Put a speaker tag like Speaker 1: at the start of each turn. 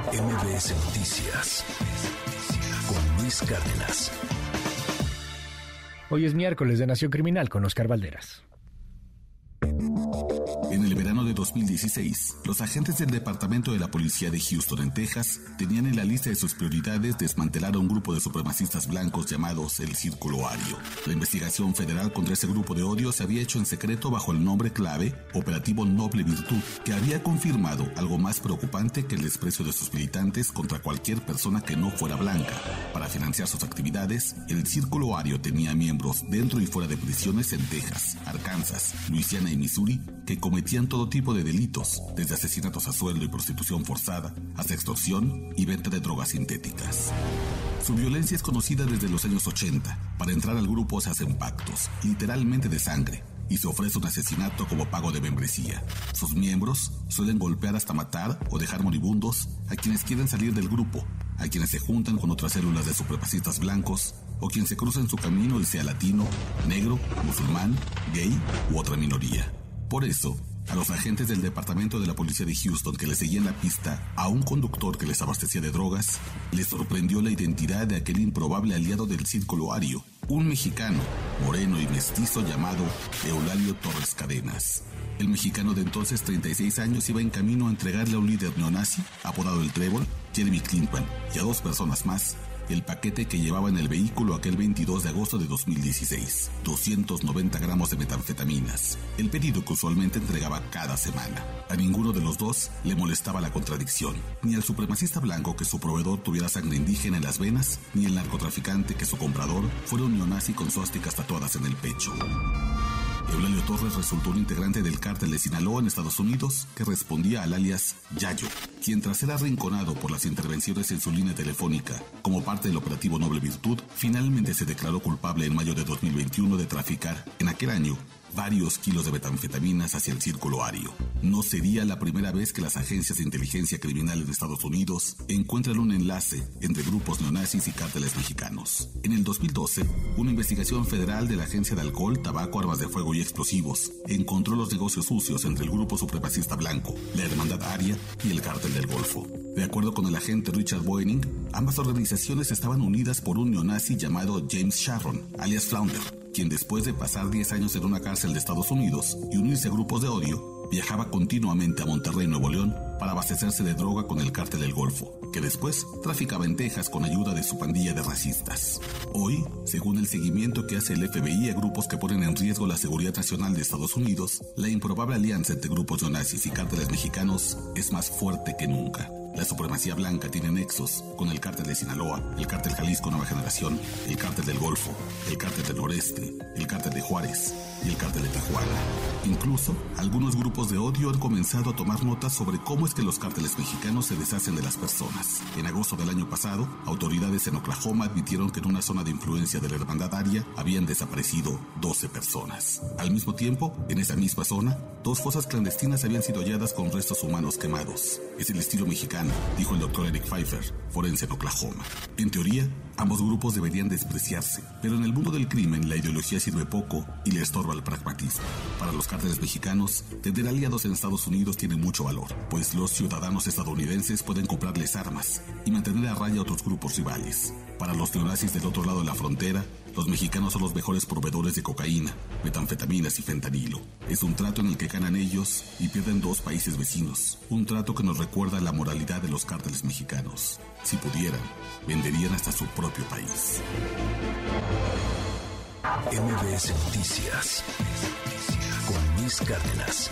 Speaker 1: MBS Noticias con Luis Cárdenas.
Speaker 2: Hoy es miércoles de Nación Criminal con Oscar Valderas.
Speaker 3: 2016, los agentes del Departamento de la Policía de Houston, en Texas, tenían en la lista de sus prioridades desmantelar a un grupo de supremacistas blancos llamados el Círculo Ario. La investigación federal contra ese grupo de odio se había hecho en secreto bajo el nombre clave Operativo Noble Virtud, que había confirmado algo más preocupante que el desprecio de sus militantes contra cualquier persona que no fuera blanca. Para financiar sus actividades, el Círculo Ario tenía miembros dentro y fuera de prisiones en Texas, Arkansas, Luisiana y Missouri que cometían todo tipo de delitos, desde asesinatos a sueldo y prostitución forzada, hasta extorsión y venta de drogas sintéticas. Su violencia es conocida desde los años 80. Para entrar al grupo se hacen pactos, literalmente de sangre, y se ofrece un asesinato como pago de membresía. Sus miembros suelen golpear hasta matar o dejar moribundos a quienes quieren salir del grupo, a quienes se juntan con otras células de supremacistas blancos o quien se cruza en su camino y sea latino, negro, musulmán, gay u otra minoría. Por eso, a los agentes del Departamento de la Policía de Houston que le seguían la pista a un conductor que les abastecía de drogas, les sorprendió la identidad de aquel improbable aliado del círculo ario, un mexicano, moreno y mestizo llamado Eulalio Torres Cadenas. El mexicano de entonces 36 años iba en camino a entregarle a un líder neonazi, apodado el Trébol, Jeremy Clinton, y a dos personas más, el paquete que llevaba en el vehículo aquel 22 de agosto de 2016, 290 gramos de metanfetaminas, el pedido que usualmente entregaba cada semana. A ninguno de los dos le molestaba la contradicción, ni al supremacista blanco que su proveedor tuviera sangre indígena en las venas, ni el narcotraficante que su comprador fuera un neonazi con suásticas tatuadas en el pecho. Eulalio Torres resultó un integrante del cártel de Sinaloa en Estados Unidos que respondía al alias Yayo, quien tras ser arrinconado por las intervenciones en su línea telefónica como parte del operativo Noble Virtud, finalmente se declaró culpable en mayo de 2021 de traficar, en aquel año, varios kilos de metanfetaminas hacia el círculo ario. No sería la primera vez que las agencias de inteligencia criminal en Estados Unidos encuentran un enlace entre grupos neonazis y cárteles mexicanos. En el 2012, una investigación federal de la Agencia de Alcohol, Tabaco, Armas de Fuego y Explosivos encontró los negocios sucios entre el grupo supremacista blanco, la Hermandad Aria y el cártel del Golfo. De acuerdo con el agente Richard Boening, ambas organizaciones estaban unidas por un neonazi llamado James Sharon, alias Flounder, quien después de pasar 10 años en una cárcel de Estados Unidos y unirse a grupos de odio, viajaba continuamente a Monterrey, Nuevo León, para abastecerse de droga con el cártel del Golfo, que después traficaba en Texas con ayuda de su pandilla de racistas. Hoy, según el seguimiento que hace el FBI a grupos que ponen en riesgo la seguridad nacional de Estados Unidos, la improbable alianza entre grupos neonazis y cárteles mexicanos es más fuerte que nunca. La supremacía blanca tiene nexos con el cártel de Sinaloa, el cártel Jalisco Nueva Generación, el cártel del Golfo, el cártel del Noreste, el cártel de Juárez y el cártel de Tijuana. Incluso, algunos grupos de odio han comenzado a tomar notas sobre cómo es que los cárteles mexicanos se deshacen de las personas. En agosto del año pasado, autoridades en Oklahoma admitieron que en una zona de influencia de la hermandad aria habían desaparecido 12 personas. Al mismo tiempo, en esa misma zona, dos fosas clandestinas habían sido halladas con restos humanos quemados. Es el estilo mexicano, dijo el doctor Eric Pfeiffer, forense en Oklahoma. En teoría, ambos grupos deberían despreciarse, pero en el mundo del crimen la ideología sirve poco y le estorba el pragmatismo. Para los cárteles mexicanos, tener aliados en Estados Unidos tiene mucho valor, pues los ciudadanos estadounidenses pueden comprarles armas y mantener a raya a otros grupos rivales. Para los neonazis del otro lado de la frontera, los mexicanos son los mejores proveedores de cocaína, metanfetaminas y fentanilo. Es un trato en el que ganan ellos y pierden dos países vecinos. Un trato que nos recuerda la moralidad de los cárteles mexicanos. Si pudieran, venderían hasta su propio país.
Speaker 1: MBS Noticias con Luis Cárdenas.